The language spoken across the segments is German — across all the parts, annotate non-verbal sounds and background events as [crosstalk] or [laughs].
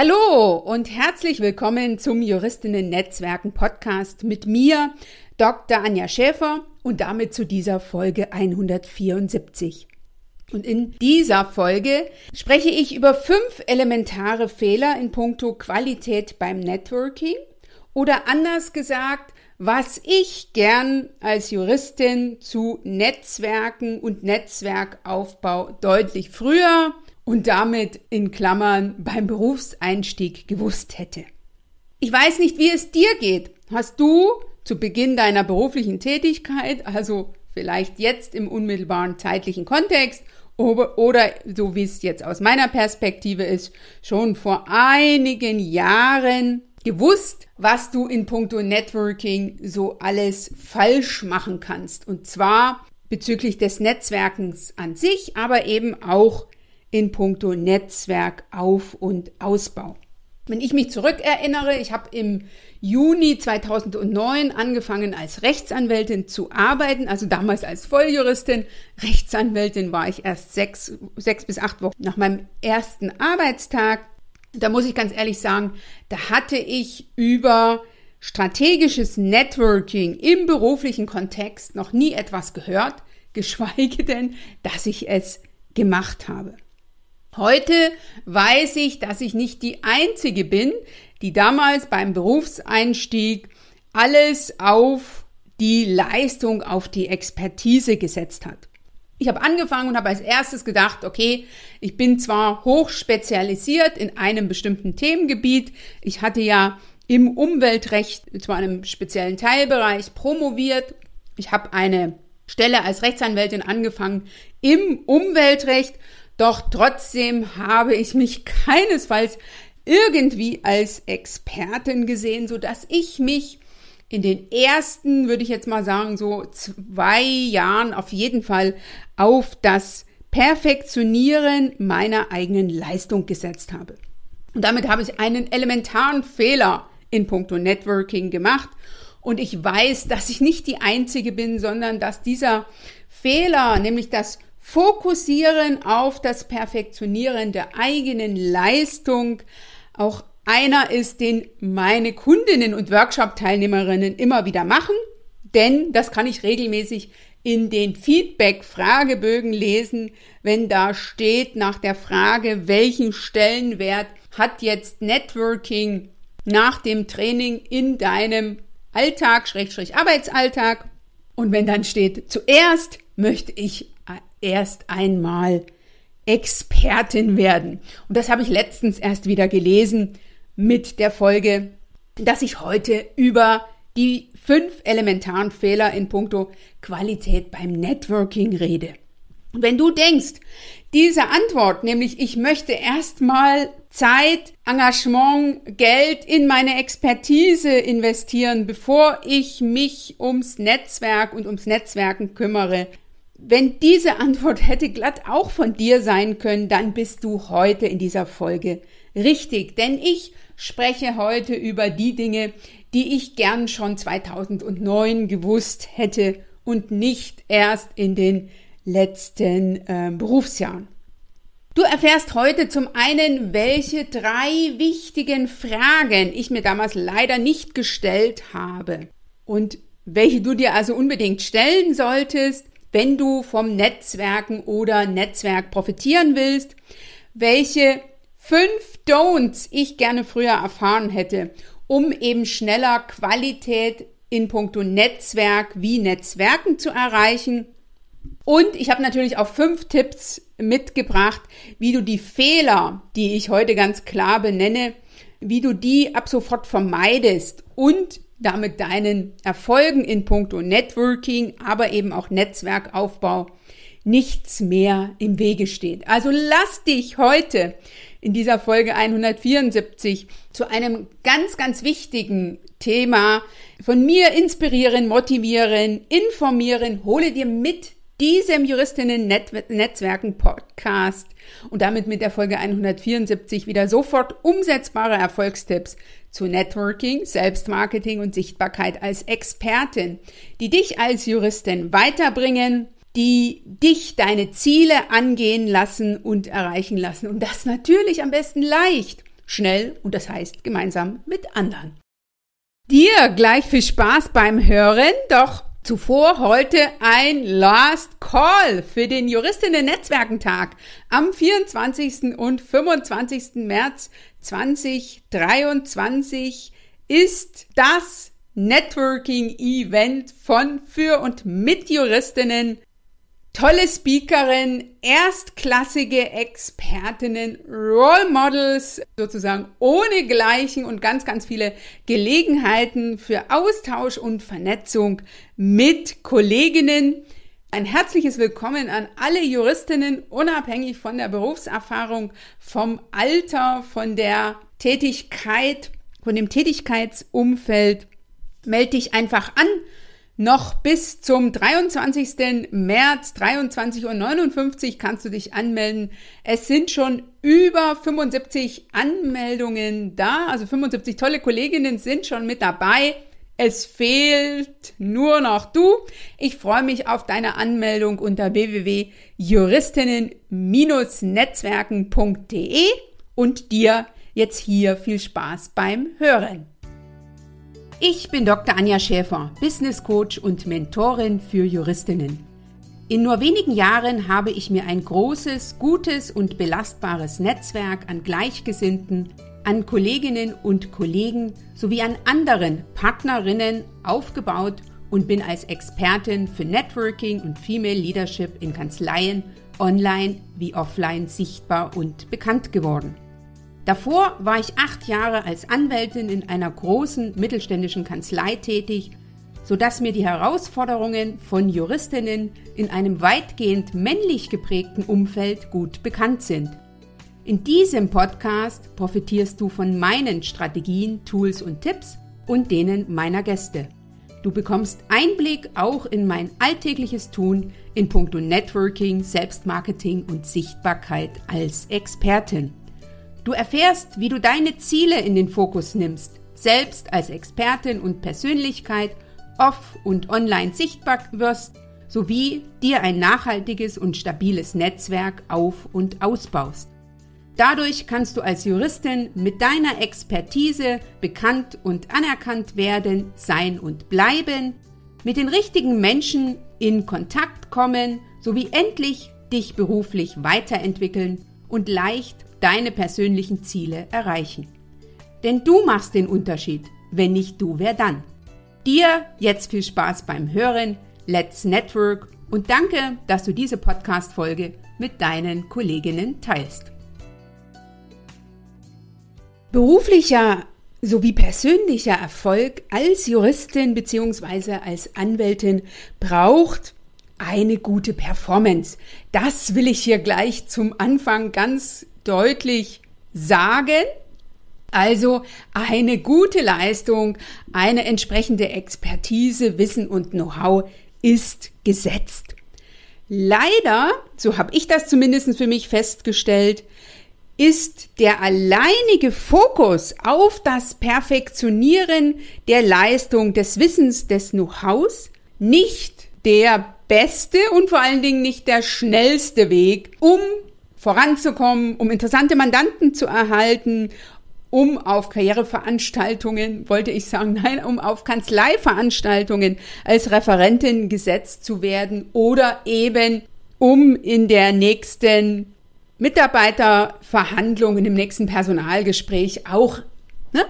Hallo und herzlich willkommen zum Juristinnen Netzwerken Podcast mit mir, Dr. Anja Schäfer und damit zu dieser Folge 174. Und in dieser Folge spreche ich über fünf elementare Fehler in puncto Qualität beim Networking oder anders gesagt, was ich gern als Juristin zu Netzwerken und Netzwerkaufbau deutlich früher und damit in Klammern beim Berufseinstieg gewusst hätte. Ich weiß nicht, wie es dir geht. Hast du zu Beginn deiner beruflichen Tätigkeit, also vielleicht jetzt im unmittelbaren zeitlichen Kontext oder so wie es jetzt aus meiner Perspektive ist, schon vor einigen Jahren gewusst, was du in puncto Networking so alles falsch machen kannst. Und zwar bezüglich des Netzwerkens an sich, aber eben auch in puncto Netzwerkauf- und Ausbau. Wenn ich mich zurückerinnere, ich habe im Juni 2009 angefangen als Rechtsanwältin zu arbeiten, also damals als Volljuristin. Rechtsanwältin war ich erst sechs, sechs bis acht Wochen nach meinem ersten Arbeitstag. Da muss ich ganz ehrlich sagen, da hatte ich über strategisches Networking im beruflichen Kontext noch nie etwas gehört, geschweige denn, dass ich es gemacht habe. Heute weiß ich, dass ich nicht die Einzige bin, die damals beim Berufseinstieg alles auf die Leistung, auf die Expertise gesetzt hat. Ich habe angefangen und habe als erstes gedacht, okay, ich bin zwar hoch spezialisiert in einem bestimmten Themengebiet. Ich hatte ja im Umweltrecht zu einem speziellen Teilbereich promoviert. Ich habe eine Stelle als Rechtsanwältin angefangen im Umweltrecht doch trotzdem habe ich mich keinesfalls irgendwie als Expertin gesehen, so dass ich mich in den ersten, würde ich jetzt mal sagen, so zwei Jahren auf jeden Fall auf das Perfektionieren meiner eigenen Leistung gesetzt habe. Und damit habe ich einen elementaren Fehler in puncto Networking gemacht. Und ich weiß, dass ich nicht die Einzige bin, sondern dass dieser Fehler, nämlich das Fokussieren auf das Perfektionieren der eigenen Leistung auch einer ist, den meine Kundinnen und Workshop-Teilnehmerinnen immer wieder machen, denn das kann ich regelmäßig in den Feedback-Fragebögen lesen, wenn da steht nach der Frage, welchen Stellenwert hat jetzt Networking nach dem Training in deinem Alltag, Schrägstrich Arbeitsalltag. Und wenn dann steht, zuerst möchte ich erst einmal Expertin werden. Und das habe ich letztens erst wieder gelesen mit der Folge, dass ich heute über die fünf elementaren Fehler in puncto Qualität beim Networking rede. Und wenn du denkst, diese Antwort, nämlich ich möchte erstmal Zeit, Engagement, Geld in meine Expertise investieren, bevor ich mich ums Netzwerk und ums Netzwerken kümmere, wenn diese Antwort hätte glatt auch von dir sein können, dann bist du heute in dieser Folge richtig. Denn ich spreche heute über die Dinge, die ich gern schon 2009 gewusst hätte und nicht erst in den letzten äh, Berufsjahren. Du erfährst heute zum einen, welche drei wichtigen Fragen ich mir damals leider nicht gestellt habe und welche du dir also unbedingt stellen solltest, wenn du vom Netzwerken oder Netzwerk profitieren willst, welche fünf Don'ts ich gerne früher erfahren hätte, um eben schneller Qualität in puncto Netzwerk wie Netzwerken zu erreichen. Und ich habe natürlich auch fünf Tipps mitgebracht, wie du die Fehler, die ich heute ganz klar benenne, wie du die ab sofort vermeidest und damit deinen Erfolgen in puncto Networking, aber eben auch Netzwerkaufbau nichts mehr im Wege steht. Also lass dich heute in dieser Folge 174 zu einem ganz, ganz wichtigen Thema von mir inspirieren, motivieren, informieren, hole dir mit diesem Juristinnen Netzwerken Podcast und damit mit der Folge 174 wieder sofort umsetzbare Erfolgstipps zu Networking, Selbstmarketing und Sichtbarkeit als Expertin, die dich als Juristin weiterbringen, die dich deine Ziele angehen lassen und erreichen lassen. Und das natürlich am besten leicht, schnell und das heißt gemeinsam mit anderen. Dir gleich viel Spaß beim Hören, doch Zuvor heute ein Last Call für den Juristinnen-Netzwerkentag am 24. und 25. März 2023 ist das Networking-Event von, für und mit Juristinnen tolle Speakerin, erstklassige Expertinnen, Role Models, sozusagen ohne Gleichen und ganz, ganz viele Gelegenheiten für Austausch und Vernetzung mit Kolleginnen. Ein herzliches Willkommen an alle Juristinnen, unabhängig von der Berufserfahrung, vom Alter, von der Tätigkeit, von dem Tätigkeitsumfeld. Meld dich einfach an noch bis zum 23. März 23.59 Uhr kannst du dich anmelden. Es sind schon über 75 Anmeldungen da, also 75 tolle Kolleginnen sind schon mit dabei. Es fehlt nur noch du. Ich freue mich auf deine Anmeldung unter www.juristinnen-netzwerken.de und dir jetzt hier viel Spaß beim Hören. Ich bin Dr. Anja Schäfer, Business Coach und Mentorin für Juristinnen. In nur wenigen Jahren habe ich mir ein großes, gutes und belastbares Netzwerk an Gleichgesinnten, an Kolleginnen und Kollegen sowie an anderen Partnerinnen aufgebaut und bin als Expertin für Networking und Female Leadership in Kanzleien online wie offline sichtbar und bekannt geworden. Davor war ich acht Jahre als Anwältin in einer großen mittelständischen Kanzlei tätig, sodass mir die Herausforderungen von Juristinnen in einem weitgehend männlich geprägten Umfeld gut bekannt sind. In diesem Podcast profitierst du von meinen Strategien, Tools und Tipps und denen meiner Gäste. Du bekommst Einblick auch in mein alltägliches Tun in puncto Networking, Selbstmarketing und Sichtbarkeit als Expertin. Du erfährst, wie du deine Ziele in den Fokus nimmst, selbst als Expertin und Persönlichkeit off- und online sichtbar wirst, sowie dir ein nachhaltiges und stabiles Netzwerk auf- und ausbaust. Dadurch kannst du als Juristin mit deiner Expertise bekannt und anerkannt werden, sein und bleiben, mit den richtigen Menschen in Kontakt kommen sowie endlich dich beruflich weiterentwickeln und leicht deine persönlichen Ziele erreichen. Denn du machst den Unterschied. Wenn nicht du, wer dann? Dir jetzt viel Spaß beim Hören. Let's Network und danke, dass du diese Podcast-Folge mit deinen Kolleginnen teilst. Beruflicher sowie persönlicher Erfolg als Juristin bzw. als Anwältin braucht eine gute Performance. Das will ich hier gleich zum Anfang ganz deutlich sagen. Also eine gute Leistung, eine entsprechende Expertise, Wissen und Know-how ist gesetzt. Leider, so habe ich das zumindest für mich festgestellt, ist der alleinige Fokus auf das Perfektionieren der Leistung, des Wissens, des Know-hows nicht der beste und vor allen Dingen nicht der schnellste Weg, um voranzukommen, um interessante Mandanten zu erhalten, um auf Karriereveranstaltungen, wollte ich sagen, [laughs] nein, um auf Kanzleiveranstaltungen als Referentin gesetzt zu werden oder eben um in der nächsten Mitarbeiterverhandlung, in dem nächsten Personalgespräch auch ne,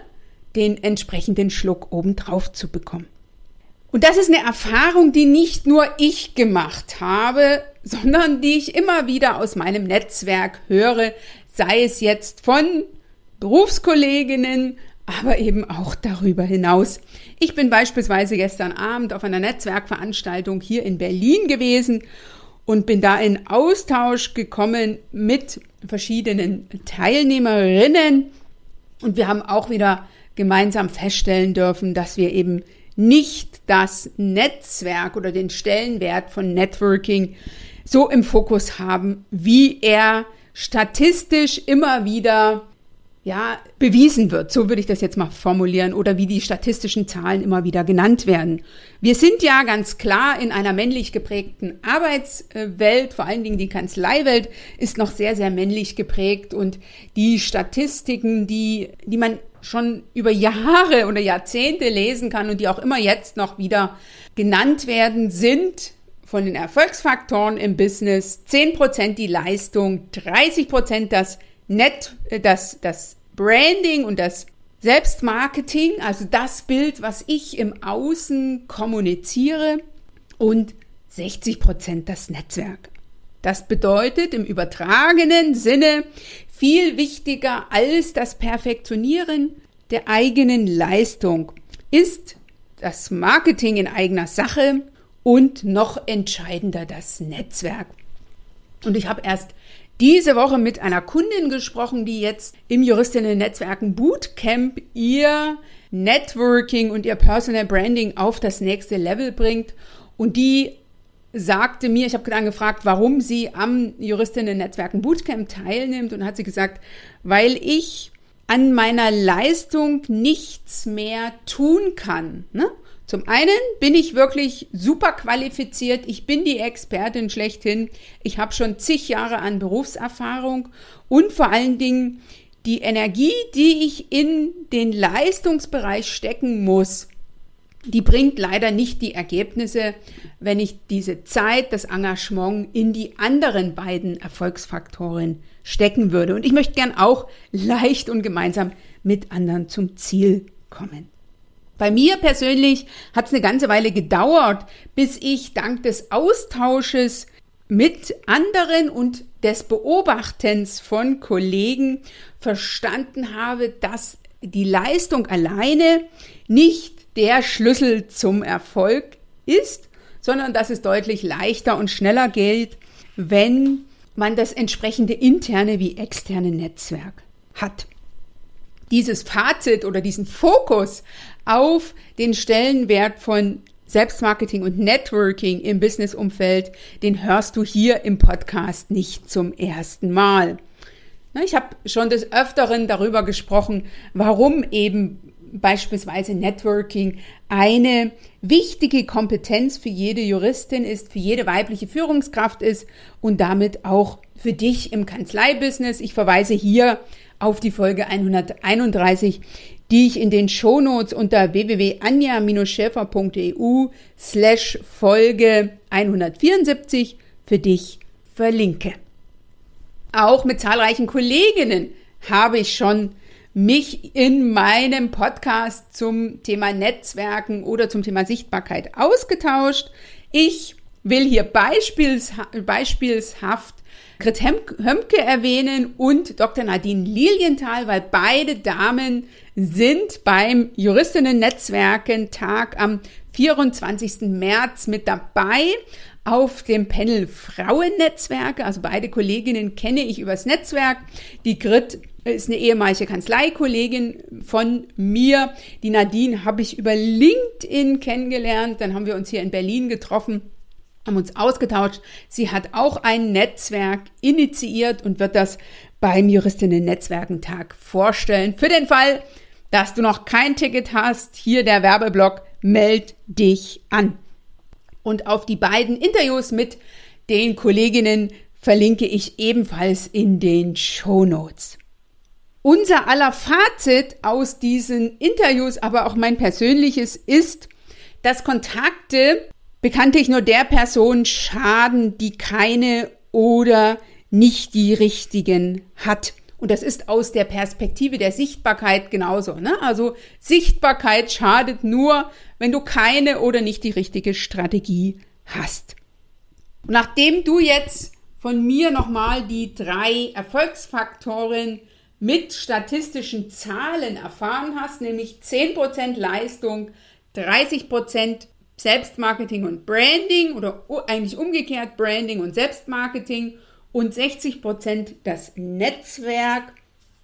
den entsprechenden Schluck obendrauf zu bekommen. Und das ist eine Erfahrung, die nicht nur ich gemacht habe, sondern die ich immer wieder aus meinem Netzwerk höre, sei es jetzt von Berufskolleginnen, aber eben auch darüber hinaus. Ich bin beispielsweise gestern Abend auf einer Netzwerkveranstaltung hier in Berlin gewesen und bin da in Austausch gekommen mit verschiedenen Teilnehmerinnen und wir haben auch wieder gemeinsam feststellen dürfen, dass wir eben nicht das Netzwerk oder den Stellenwert von Networking so im Fokus haben, wie er statistisch immer wieder ja, bewiesen wird. So würde ich das jetzt mal formulieren oder wie die statistischen Zahlen immer wieder genannt werden. Wir sind ja ganz klar in einer männlich geprägten Arbeitswelt, vor allen Dingen die Kanzleiwelt ist noch sehr, sehr männlich geprägt und die Statistiken, die, die man schon über Jahre oder Jahrzehnte lesen kann und die auch immer jetzt noch wieder genannt werden, sind von den Erfolgsfaktoren im Business 10% die Leistung, 30% das Net, äh, das, das Branding und das Selbstmarketing, also das Bild, was ich im Außen kommuniziere und 60 Prozent das Netzwerk. Das bedeutet im übertragenen Sinne viel wichtiger als das Perfektionieren der eigenen Leistung ist das Marketing in eigener Sache und noch entscheidender das Netzwerk. Und ich habe erst diese Woche mit einer Kundin gesprochen, die jetzt im Juristinnen-Netzwerken Bootcamp ihr Networking und ihr Personal Branding auf das nächste Level bringt. Und die sagte mir, ich habe dann gefragt, warum sie am Juristinnen-Netzwerken Bootcamp teilnimmt und hat sie gesagt, weil ich an meiner Leistung nichts mehr tun kann. Ne? Zum einen bin ich wirklich super qualifiziert. Ich bin die Expertin schlechthin. Ich habe schon zig Jahre an Berufserfahrung und vor allen Dingen die Energie, die ich in den Leistungsbereich stecken muss, die bringt leider nicht die Ergebnisse, wenn ich diese Zeit, das Engagement in die anderen beiden Erfolgsfaktoren stecken würde. Und ich möchte gern auch leicht und gemeinsam mit anderen zum Ziel kommen. Bei mir persönlich hat es eine ganze Weile gedauert, bis ich dank des Austausches mit anderen und des Beobachtens von Kollegen verstanden habe, dass die Leistung alleine nicht der Schlüssel zum Erfolg ist, sondern dass es deutlich leichter und schneller geht, wenn man das entsprechende interne wie externe Netzwerk hat. Dieses Fazit oder diesen Fokus auf den Stellenwert von Selbstmarketing und Networking im Businessumfeld, den hörst du hier im Podcast nicht zum ersten Mal. Ich habe schon des Öfteren darüber gesprochen, warum eben beispielsweise Networking eine wichtige Kompetenz für jede Juristin ist, für jede weibliche Führungskraft ist und damit auch für dich im Kanzleibusiness. Ich verweise hier auf die Folge 131, die ich in den Shownotes unter www.anja-schäfer.eu slash Folge 174 für dich verlinke. Auch mit zahlreichen Kolleginnen habe ich schon mich in meinem Podcast zum Thema Netzwerken oder zum Thema Sichtbarkeit ausgetauscht. Ich will hier beispielshaft Grit Hömke erwähnen und Dr. Nadine Lilienthal, weil beide Damen sind beim Juristinnen-Netzwerken-Tag am 24. März mit dabei auf dem Panel Frauennetzwerke. Also beide Kolleginnen kenne ich übers Netzwerk. Die Grit ist eine ehemalige Kanzleikollegin von mir. Die Nadine habe ich über LinkedIn kennengelernt. Dann haben wir uns hier in Berlin getroffen haben uns ausgetauscht. Sie hat auch ein Netzwerk initiiert und wird das beim Juristinnen-Netzwerkentag vorstellen. Für den Fall, dass du noch kein Ticket hast, hier der Werbeblock, meld dich an. Und auf die beiden Interviews mit den Kolleginnen verlinke ich ebenfalls in den Show Notes. Unser aller Fazit aus diesen Interviews, aber auch mein persönliches ist, dass Kontakte bekanntlich nur der Person schaden, die keine oder nicht die richtigen hat. Und das ist aus der Perspektive der Sichtbarkeit genauso. Ne? Also Sichtbarkeit schadet nur, wenn du keine oder nicht die richtige Strategie hast. Und nachdem du jetzt von mir nochmal die drei Erfolgsfaktoren mit statistischen Zahlen erfahren hast, nämlich 10% Leistung, 30% Selbstmarketing und Branding oder eigentlich umgekehrt Branding und Selbstmarketing und 60 Prozent das Netzwerk,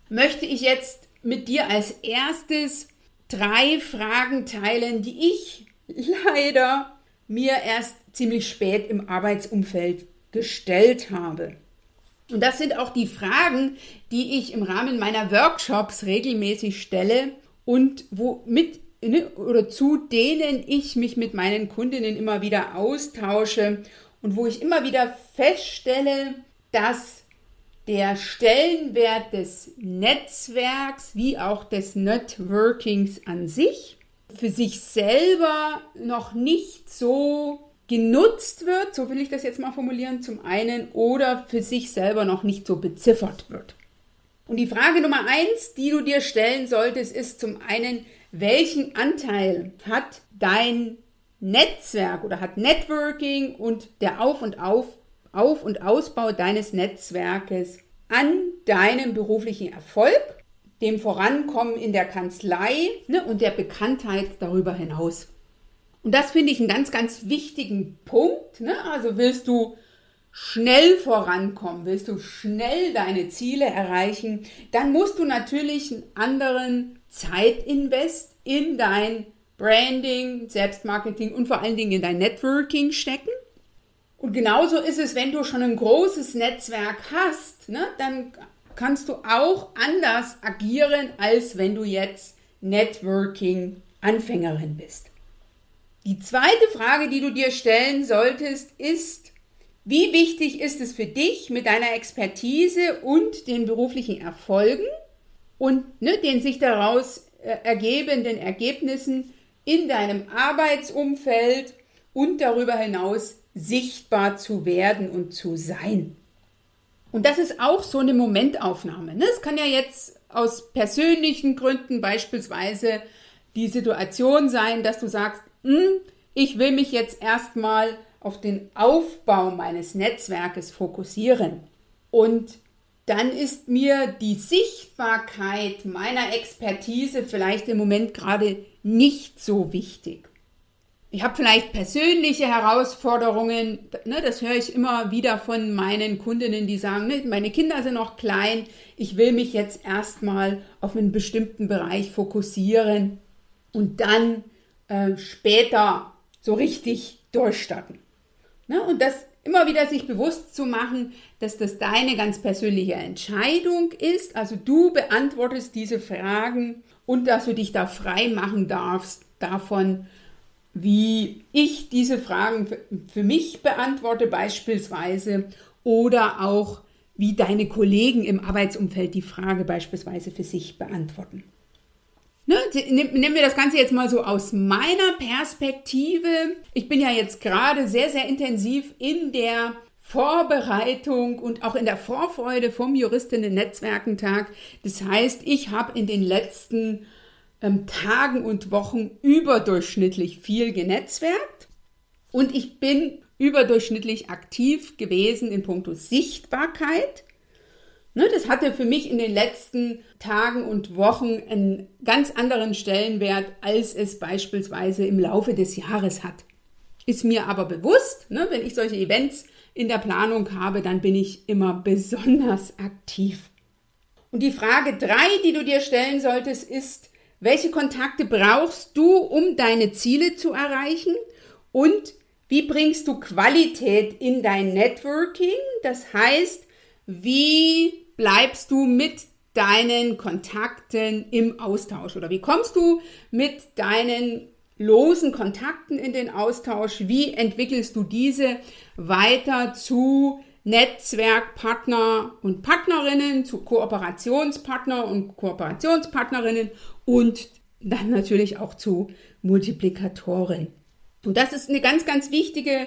möchte ich jetzt mit dir als erstes drei Fragen teilen, die ich leider mir erst ziemlich spät im Arbeitsumfeld gestellt habe. Und das sind auch die Fragen, die ich im Rahmen meiner Workshops regelmäßig stelle und womit ne, oder zu denen ich mich mit meinen Kundinnen immer wieder austausche und wo ich immer wieder feststelle, dass der Stellenwert des Netzwerks wie auch des Networkings an sich für sich selber noch nicht so genutzt wird, so will ich das jetzt mal formulieren, zum einen, oder für sich selber noch nicht so beziffert wird. Und die Frage Nummer eins, die du dir stellen solltest, ist zum einen, welchen Anteil hat dein Netzwerk oder hat Networking und der Auf- und Auf, Auf- und Ausbau deines Netzwerkes an deinem beruflichen Erfolg, dem Vorankommen in der Kanzlei ne, und der Bekanntheit darüber hinaus. Und das finde ich einen ganz, ganz wichtigen Punkt. Ne? Also willst du schnell vorankommen, willst du schnell deine Ziele erreichen, dann musst du natürlich einen anderen Zeitinvest in dein Branding, Selbstmarketing und vor allen Dingen in dein Networking stecken. Und genauso ist es, wenn du schon ein großes Netzwerk hast, ne, dann kannst du auch anders agieren, als wenn du jetzt Networking-Anfängerin bist. Die zweite Frage, die du dir stellen solltest, ist, wie wichtig ist es für dich mit deiner Expertise und den beruflichen Erfolgen und ne, den sich daraus äh, ergebenden Ergebnissen in deinem Arbeitsumfeld und darüber hinaus sichtbar zu werden und zu sein? Und das ist auch so eine Momentaufnahme. Ne? Es kann ja jetzt aus persönlichen Gründen beispielsweise die Situation sein, dass du sagst, hm, ich will mich jetzt erstmal auf den Aufbau meines Netzwerkes fokussieren. Und dann ist mir die Sichtbarkeit meiner Expertise vielleicht im Moment gerade nicht so wichtig. Ich habe vielleicht persönliche Herausforderungen, ne, das höre ich immer wieder von meinen Kundinnen, die sagen, ne, meine Kinder sind noch klein, ich will mich jetzt erstmal auf einen bestimmten Bereich fokussieren und dann äh, später so richtig durchstarten. Ne? Und das immer wieder sich bewusst zu machen, dass das deine ganz persönliche Entscheidung ist. Also du beantwortest diese Fragen und dass du dich da frei machen darfst davon, wie ich diese Fragen für, für mich beantworte beispielsweise oder auch wie deine Kollegen im Arbeitsumfeld die Frage beispielsweise für sich beantworten. Ne, nehmen wir das Ganze jetzt mal so aus meiner Perspektive. Ich bin ja jetzt gerade sehr, sehr intensiv in der Vorbereitung und auch in der Vorfreude vom Juristinnen-Netzwerkentag. Das heißt, ich habe in den letzten ähm, Tagen und Wochen überdurchschnittlich viel genetzwerkt und ich bin überdurchschnittlich aktiv gewesen in puncto Sichtbarkeit. Ne, das hatte für mich in den letzten Tagen und Wochen einen ganz anderen Stellenwert, als es beispielsweise im Laufe des Jahres hat. Ist mir aber bewusst, ne, wenn ich solche Events in der Planung habe, dann bin ich immer besonders aktiv. Und die Frage drei, die du dir stellen solltest, ist, welche Kontakte brauchst du, um deine Ziele zu erreichen? Und wie bringst du Qualität in dein Networking? Das heißt, wie bleibst du mit deinen Kontakten im Austausch oder wie kommst du mit deinen losen Kontakten in den Austausch? Wie entwickelst du diese weiter zu Netzwerkpartner und Partnerinnen, zu Kooperationspartner und Kooperationspartnerinnen und dann natürlich auch zu Multiplikatoren. Und das ist eine ganz, ganz wichtige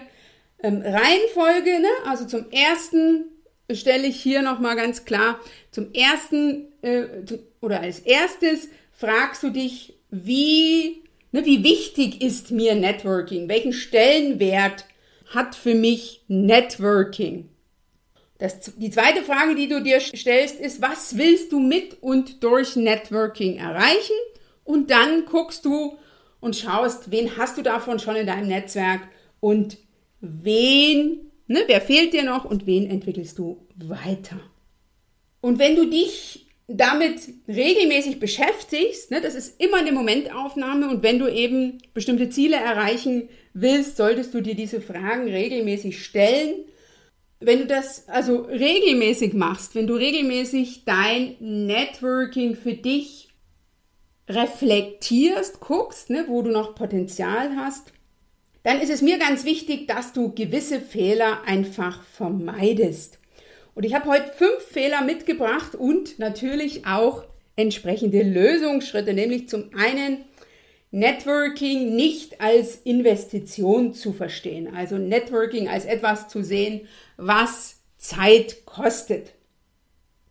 ähm, Reihenfolge. Ne? Also zum ersten stelle ich hier nochmal ganz klar, zum ersten äh, oder als erstes fragst du dich, wie, ne, wie wichtig ist mir Networking? Welchen Stellenwert hat für mich Networking? Das, die zweite Frage, die du dir stellst, ist, was willst du mit und durch Networking erreichen? Und dann guckst du und schaust, wen hast du davon schon in deinem Netzwerk und wen Ne, wer fehlt dir noch und wen entwickelst du weiter? Und wenn du dich damit regelmäßig beschäftigst, ne, das ist immer eine Momentaufnahme und wenn du eben bestimmte Ziele erreichen willst, solltest du dir diese Fragen regelmäßig stellen. wenn du das also regelmäßig machst, wenn du regelmäßig dein Networking für dich reflektierst, guckst, ne, wo du noch Potenzial hast, dann ist es mir ganz wichtig, dass du gewisse Fehler einfach vermeidest. Und ich habe heute fünf Fehler mitgebracht und natürlich auch entsprechende Lösungsschritte, nämlich zum einen Networking nicht als Investition zu verstehen, also Networking als etwas zu sehen, was Zeit kostet.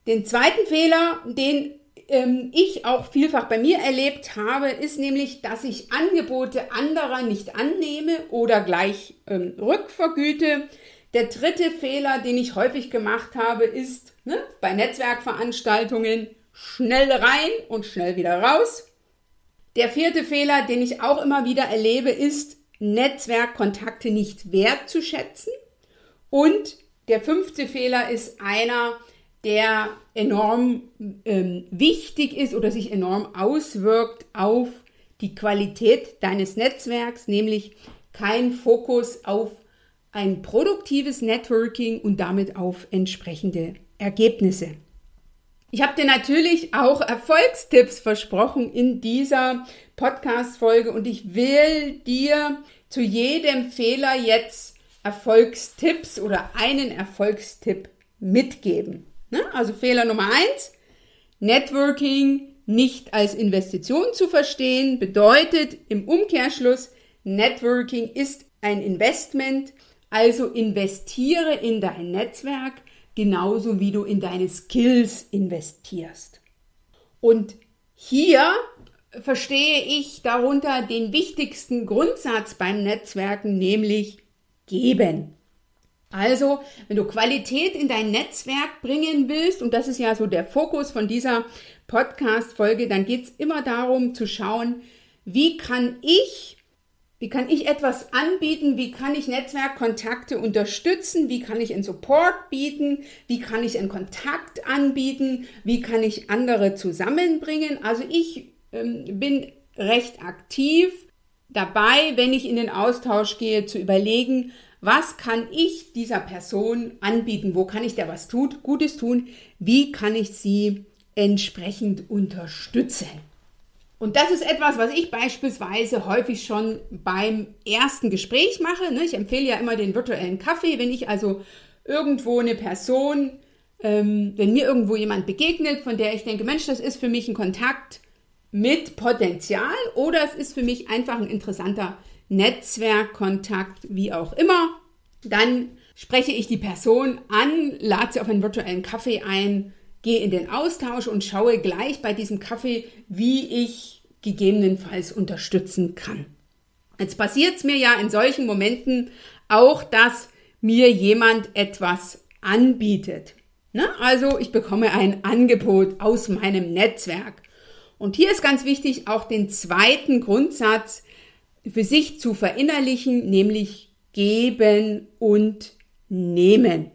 Den zweiten Fehler, den ähm, ich auch vielfach bei mir erlebt habe, ist nämlich, dass ich Angebote anderer nicht annehme oder gleich ähm, rückvergüte. Der dritte Fehler, den ich häufig gemacht habe, ist ne, bei Netzwerkveranstaltungen schnell rein und schnell wieder raus. Der vierte Fehler, den ich auch immer wieder erlebe, ist Netzwerkkontakte nicht wertzuschätzen. Und der fünfte Fehler ist einer, der enorm ähm, wichtig ist oder sich enorm auswirkt auf die Qualität deines Netzwerks, nämlich kein Fokus auf ein produktives Networking und damit auf entsprechende Ergebnisse. Ich habe dir natürlich auch Erfolgstipps versprochen in dieser Podcast-Folge und ich will dir zu jedem Fehler jetzt Erfolgstipps oder einen Erfolgstipp mitgeben. Ne? Also Fehler Nummer eins, Networking nicht als Investition zu verstehen, bedeutet im Umkehrschluss, Networking ist ein Investment, also investiere in dein Netzwerk, genauso wie du in deine Skills investierst. Und hier verstehe ich darunter den wichtigsten Grundsatz beim Netzwerken, nämlich geben. Also, wenn du Qualität in dein Netzwerk bringen willst, und das ist ja so der Fokus von dieser Podcast-Folge, dann geht es immer darum zu schauen, wie kann ich wie kann ich etwas anbieten? Wie kann ich Netzwerkkontakte unterstützen? Wie kann ich einen Support bieten? Wie kann ich einen Kontakt anbieten? Wie kann ich andere zusammenbringen? Also ich ähm, bin recht aktiv dabei, wenn ich in den Austausch gehe, zu überlegen, was kann ich dieser Person anbieten? Wo kann ich der was tut, Gutes tun? Wie kann ich sie entsprechend unterstützen? Und das ist etwas, was ich beispielsweise häufig schon beim ersten Gespräch mache. Ne? Ich empfehle ja immer den virtuellen Kaffee, wenn ich also irgendwo eine Person, ähm, wenn mir irgendwo jemand begegnet, von der ich denke, Mensch, das ist für mich ein Kontakt mit Potenzial oder es ist für mich einfach ein interessanter Netzwerkkontakt, wie auch immer, dann spreche ich die Person an, lade sie auf einen virtuellen Kaffee ein gehe in den Austausch und schaue gleich bei diesem Kaffee, wie ich gegebenenfalls unterstützen kann. Jetzt passiert es mir ja in solchen Momenten auch, dass mir jemand etwas anbietet. Ne? Also ich bekomme ein Angebot aus meinem Netzwerk. Und hier ist ganz wichtig, auch den zweiten Grundsatz für sich zu verinnerlichen, nämlich geben und nehmen.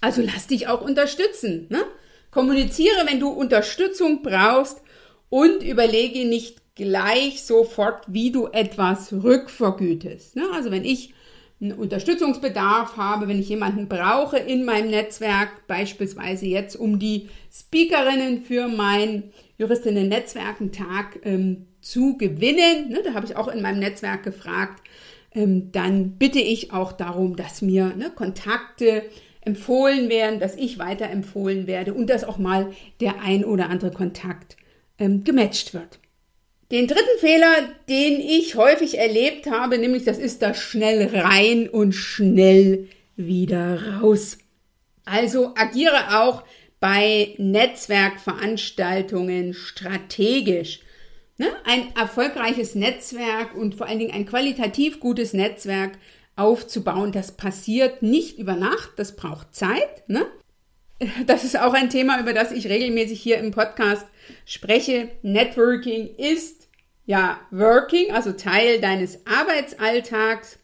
Also lass dich auch unterstützen. Ne? Kommuniziere, wenn du Unterstützung brauchst und überlege nicht gleich sofort, wie du etwas rückvergütest. Ne? Also wenn ich einen Unterstützungsbedarf habe, wenn ich jemanden brauche in meinem Netzwerk, beispielsweise jetzt um die Speakerinnen für mein Juristinnen-Netzwerkentag ähm, zu gewinnen, ne, da habe ich auch in meinem Netzwerk gefragt, ähm, dann bitte ich auch darum, dass mir ne, Kontakte empfohlen werden, dass ich weiterempfohlen werde und dass auch mal der ein oder andere Kontakt ähm, gematcht wird. Den dritten Fehler, den ich häufig erlebt habe, nämlich das ist das schnell rein und schnell wieder raus. Also agiere auch bei Netzwerkveranstaltungen strategisch. Ne? Ein erfolgreiches Netzwerk und vor allen Dingen ein qualitativ gutes Netzwerk aufzubauen. Das passiert nicht über Nacht, das braucht Zeit. Ne? [laughs] Das ist auch ein Thema, über das ich regelmäßig hier im Podcast spreche. Networking ist ja Working, also Teil deines Arbeitsalltags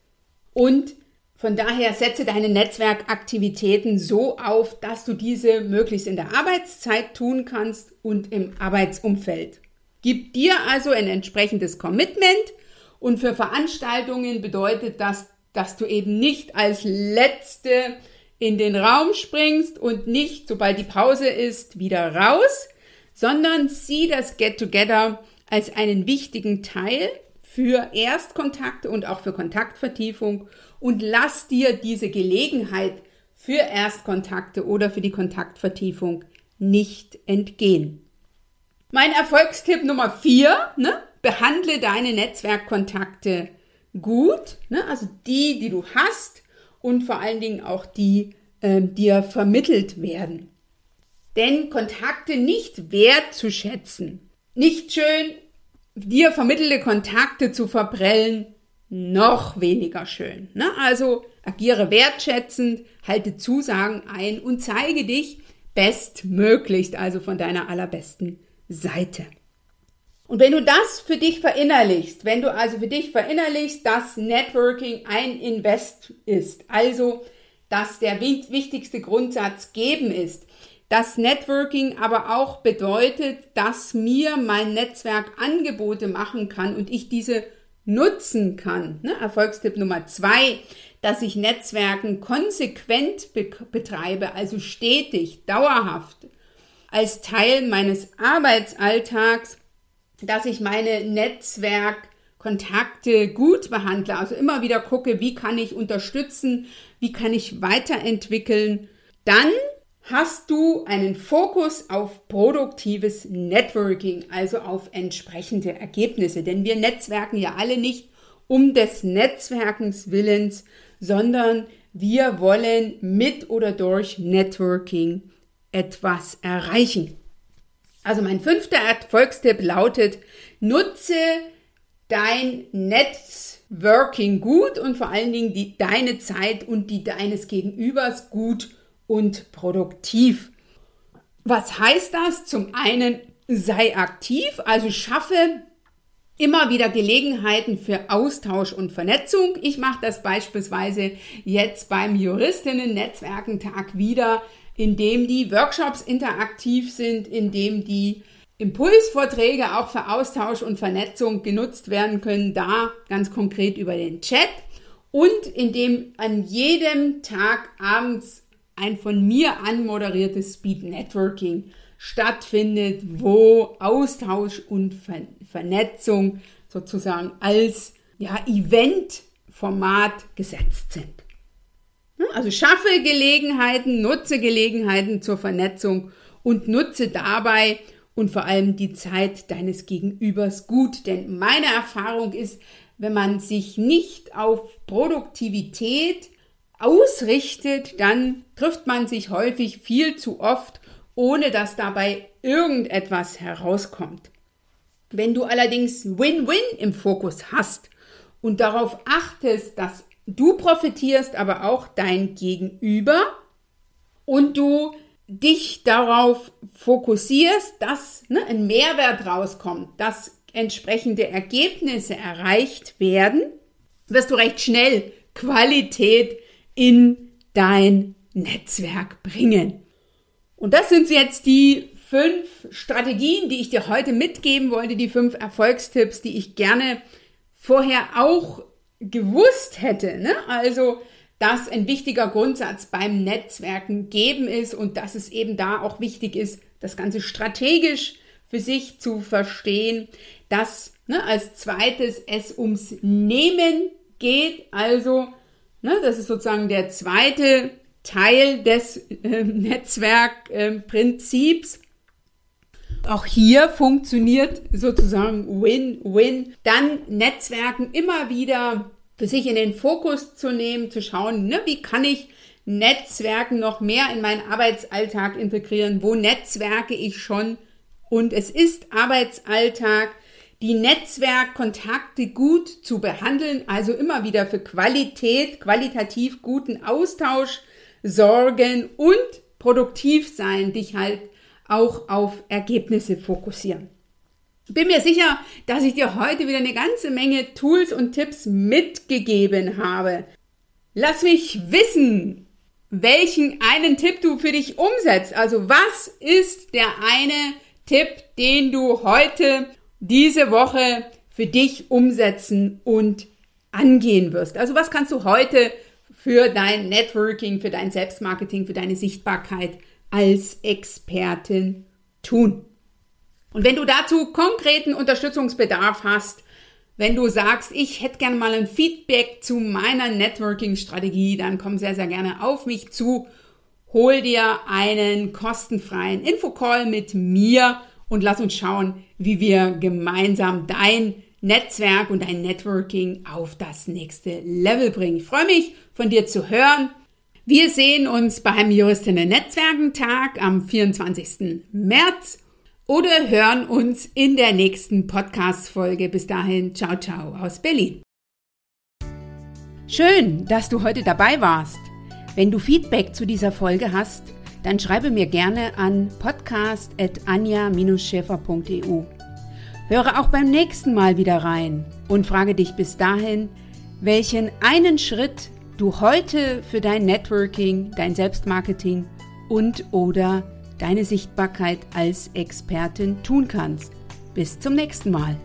und von daher setze deine Netzwerkaktivitäten so auf, dass du diese möglichst in der Arbeitszeit tun kannst und im Arbeitsumfeld. Gib dir also ein entsprechendes Commitment und für Veranstaltungen bedeutet das dass du eben nicht als letzte in den Raum springst und nicht, sobald die Pause ist, wieder raus, sondern sieh das Get-Together als einen wichtigen Teil für Erstkontakte und auch für Kontaktvertiefung und lass dir diese Gelegenheit für Erstkontakte oder für die Kontaktvertiefung nicht entgehen. Mein Erfolgstipp Nummer vier, ne? behandle deine Netzwerkkontakte gut, ne? also die, die du hast und vor allen Dingen auch die, äh, dir vermittelt werden. Denn Kontakte nicht wertzuschätzen, nicht schön dir vermittelte Kontakte zu verprellen, noch weniger schön. Ne? Also agiere wertschätzend, halte Zusagen ein und zeige dich bestmöglichst, also von deiner allerbesten Seite. Und wenn du das für dich verinnerlichst, wenn du also für dich verinnerlichst, dass Networking ein Invest ist, also dass der wichtigste Grundsatz geben ist, dass Networking aber auch bedeutet, dass mir mein Netzwerk Angebote machen kann und ich diese nutzen kann. Ne? Erfolgstipp Nummer zwei, dass ich Netzwerken konsequent be betreibe, also stetig, dauerhaft, als Teil meines Arbeitsalltags dass ich meine Netzwerkkontakte gut behandle, also immer wieder gucke, wie kann ich unterstützen, wie kann ich weiterentwickeln, dann hast du einen Fokus auf produktives Networking, also auf entsprechende Ergebnisse. Denn wir netzwerken ja alle nicht um des Netzwerkens Willens, sondern wir wollen mit oder durch Networking etwas erreichen. Also mein fünfter Erfolgstipp lautet, nutze dein Networking gut und vor allen Dingen die, deine Zeit und die deines Gegenübers gut und produktiv. Was heißt das? Zum einen sei aktiv, also schaffe immer wieder Gelegenheiten für Austausch und Vernetzung. Ich mache das beispielsweise jetzt beim Juristinnen-Netzwerkentag wieder indem die Workshops interaktiv sind, indem die Impulsvorträge auch für Austausch und Vernetzung genutzt werden können, da ganz konkret über den Chat und indem an jedem Tag abends ein von mir anmoderiertes Speed Networking stattfindet, wo Austausch und Ver Vernetzung sozusagen als ja, Event-Format gesetzt sind. Also schaffe Gelegenheiten, nutze Gelegenheiten zur Vernetzung und nutze dabei und vor allem die Zeit deines Gegenübers gut. Denn meine Erfahrung ist, wenn man sich nicht auf Produktivität ausrichtet, dann trifft man sich häufig viel zu oft, ohne dass dabei irgendetwas herauskommt. Wenn du allerdings Win-Win im Fokus hast und darauf achtest, dass Du profitierst aber auch dein Gegenüber und du dich darauf fokussierst, dass ne, ein Mehrwert rauskommt, dass entsprechende Ergebnisse erreicht werden, wirst du recht schnell Qualität in dein Netzwerk bringen. Und das sind jetzt die fünf Strategien, die ich dir heute mitgeben wollte, die fünf Erfolgstipps, die ich gerne vorher auch gewusst hätte, ne? also dass ein wichtiger Grundsatz beim Netzwerken geben ist und dass es eben da auch wichtig ist, das Ganze strategisch für sich zu verstehen, dass ne, als zweites es ums Nehmen geht, also ne, das ist sozusagen der zweite Teil des äh, Netzwerkprinzips. Äh, auch hier funktioniert sozusagen Win-Win. Dann Netzwerken immer wieder für sich in den Fokus zu nehmen, zu schauen, ne, wie kann ich Netzwerken noch mehr in meinen Arbeitsalltag integrieren? Wo netzwerke ich schon? Und es ist Arbeitsalltag, die Netzwerkkontakte gut zu behandeln, also immer wieder für Qualität, qualitativ guten Austausch sorgen und produktiv sein, dich halt auch auf Ergebnisse fokussieren. Bin mir sicher, dass ich dir heute wieder eine ganze Menge Tools und Tipps mitgegeben habe. Lass mich wissen, welchen einen Tipp du für dich umsetzt. Also was ist der eine Tipp, den du heute, diese Woche für dich umsetzen und angehen wirst? Also was kannst du heute für dein Networking, für dein Selbstmarketing, für deine Sichtbarkeit als Expertin tun. Und wenn du dazu konkreten Unterstützungsbedarf hast, wenn du sagst, ich hätte gerne mal ein Feedback zu meiner Networking-Strategie, dann komm sehr, sehr gerne auf mich zu. Hol dir einen kostenfreien Infocall mit mir und lass uns schauen, wie wir gemeinsam dein Netzwerk und dein Networking auf das nächste Level bringen. Ich freue mich, von dir zu hören. Wir sehen uns beim Juristinnen Netzwerkentag am 24. März oder hören uns in der nächsten Podcast-Folge. Bis dahin, ciao, ciao aus Berlin. Schön, dass du heute dabei warst. Wenn du Feedback zu dieser Folge hast, dann schreibe mir gerne an podcast.anja-schäfer.eu. Höre auch beim nächsten Mal wieder rein und frage dich bis dahin, welchen einen Schritt du heute für dein Networking, dein Selbstmarketing und oder deine Sichtbarkeit als Expertin tun kannst. Bis zum nächsten Mal.